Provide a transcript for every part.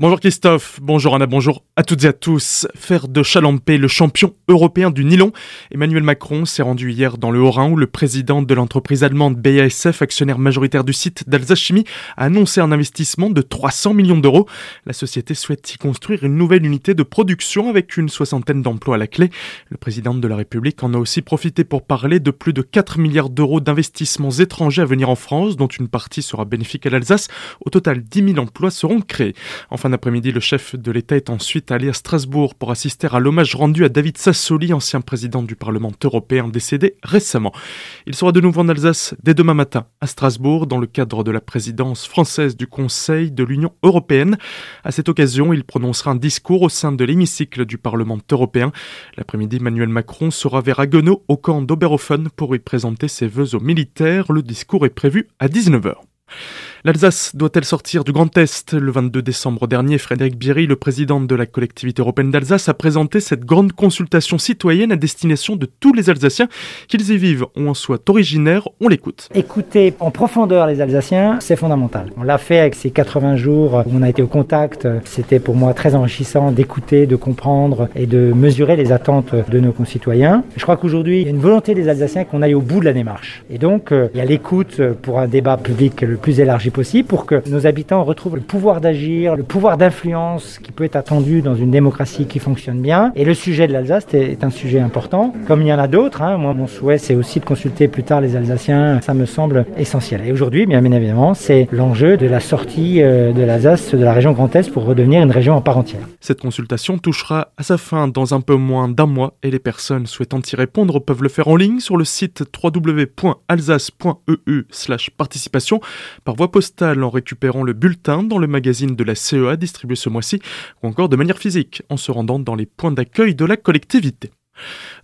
Bonjour Christophe, bonjour Anna, bonjour à toutes et à tous. Faire de Chalampé le champion européen du nylon, Emmanuel Macron s'est rendu hier dans le Haut-Rhin où le président de l'entreprise allemande BASF, actionnaire majoritaire du site d'Alsace Chimie, a annoncé un investissement de 300 millions d'euros. La société souhaite y construire une nouvelle unité de production avec une soixantaine d'emplois à la clé. Le président de la République en a aussi profité pour parler de plus de 4 milliards d'euros d'investissements étrangers à venir en France, dont une partie sera bénéfique à l'Alsace. Au total, 10 000 emplois seront créés. Enfin, après-midi, le chef de l'État est ensuite allé à Strasbourg pour assister à l'hommage rendu à David Sassoli, ancien président du Parlement européen décédé récemment. Il sera de nouveau en Alsace dès demain matin à Strasbourg dans le cadre de la présidence française du Conseil de l'Union européenne. À cette occasion, il prononcera un discours au sein de l'hémicycle du Parlement européen. L'après-midi, Emmanuel Macron sera vers Haguenau au camp d'Oberhofen pour y présenter ses vœux aux militaires. Le discours est prévu à 19h. L'Alsace doit-elle sortir du Grand Est Le 22 décembre dernier, Frédéric Bierry, le président de la collectivité européenne d'Alsace, a présenté cette grande consultation citoyenne à destination de tous les Alsaciens, qu'ils y vivent ou en soient originaires. On l'écoute. Écouter en profondeur les Alsaciens, c'est fondamental. On l'a fait avec ces 80 jours où on a été au contact. C'était pour moi très enrichissant d'écouter, de comprendre et de mesurer les attentes de nos concitoyens. Je crois qu'aujourd'hui, il y a une volonté des Alsaciens qu'on aille au bout de la démarche. Et donc, euh, il y a l'écoute pour un débat public le plus élargi possible pour que nos habitants retrouvent le pouvoir d'agir, le pouvoir d'influence qui peut être attendu dans une démocratie qui fonctionne bien. Et le sujet de l'Alsace est un sujet important, comme il y en a d'autres. Hein. Moi, mon souhait, c'est aussi de consulter plus tard les Alsaciens. Ça me semble essentiel. Et aujourd'hui, bien évidemment, c'est l'enjeu de la sortie euh, de l'Alsace de la région Grand Est pour redevenir une région en part entière. Cette consultation touchera à sa fin dans un peu moins d'un mois et les personnes souhaitant y répondre peuvent le faire en ligne sur le site www.alsace.eu/participation par voie en récupérant le bulletin dans le magazine de la CEA distribué ce mois-ci, ou encore de manière physique en se rendant dans les points d'accueil de la collectivité.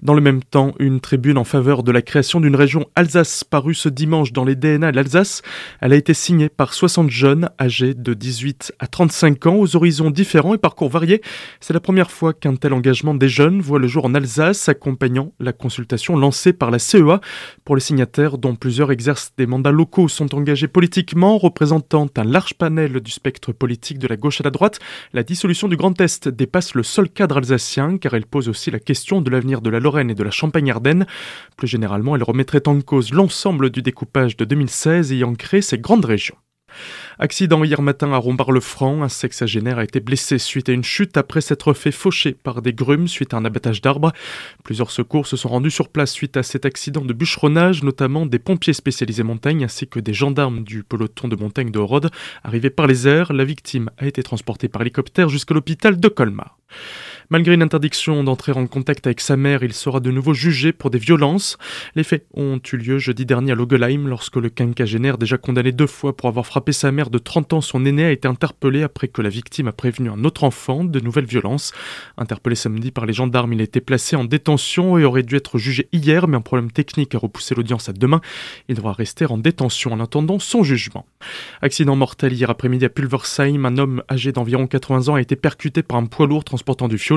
Dans le même temps, une tribune en faveur de la création d'une région Alsace parue ce dimanche dans les DNA de l'Alsace. Elle a été signée par 60 jeunes âgés de 18 à 35 ans aux horizons différents et parcours variés. C'est la première fois qu'un tel engagement des jeunes voit le jour en Alsace, accompagnant la consultation lancée par la CEA. Pour les signataires, dont plusieurs exercent des mandats locaux, sont engagés politiquement, représentant un large panel du spectre politique de la gauche à la droite, la dissolution du Grand Est dépasse le seul cadre alsacien, car elle pose aussi la question de l'avenir de la Lorraine et de la Champagne-Ardenne. Plus généralement, elle remettrait en cause l'ensemble du découpage de 2016 ayant créé ces grandes régions. Accident hier matin à Rombard-le-Franc. Un sexagénaire a été blessé suite à une chute après s'être fait faucher par des grumes suite à un abattage d'arbres. Plusieurs secours se sont rendus sur place suite à cet accident de bûcheronnage, notamment des pompiers spécialisés montagne ainsi que des gendarmes du peloton de montagne de Rhodes. Arrivés par les airs, la victime a été transportée par hélicoptère jusqu'à l'hôpital de Colmar. Malgré une interdiction d'entrer en contact avec sa mère, il sera de nouveau jugé pour des violences. Les faits ont eu lieu jeudi dernier à Logelheim lorsque le quinquagénaire, déjà condamné deux fois pour avoir frappé sa mère de 30 ans, son aîné, a été interpellé après que la victime a prévenu un autre enfant de nouvelles violences. Interpellé samedi par les gendarmes, il a été placé en détention et aurait dû être jugé hier, mais un problème technique a repoussé l'audience à demain. Il devra rester en détention en attendant son jugement. Accident mortel hier après-midi à Pulversheim, un homme âgé d'environ 80 ans a été percuté par un poids lourd transportant du fioul.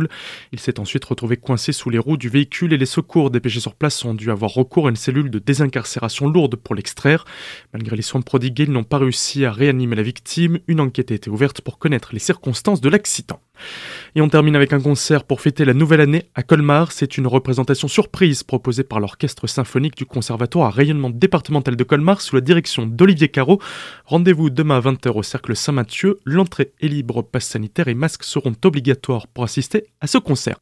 Il s'est ensuite retrouvé coincé sous les roues du véhicule et les secours dépêchés sur place ont dû avoir recours à une cellule de désincarcération lourde pour l'extraire. Malgré les soins prodigués, ils n'ont pas réussi à réanimer la victime. Une enquête a été ouverte pour connaître les circonstances de l'accident. Et on termine avec un concert pour fêter la nouvelle année à Colmar. C'est une représentation surprise proposée par l'orchestre symphonique du Conservatoire à rayonnement départemental de Colmar sous la direction d'Olivier Caro. Rendez-vous demain à 20h au Cercle Saint-Mathieu. L'entrée est libre, passe sanitaire et masques seront obligatoires pour assister à ce concert.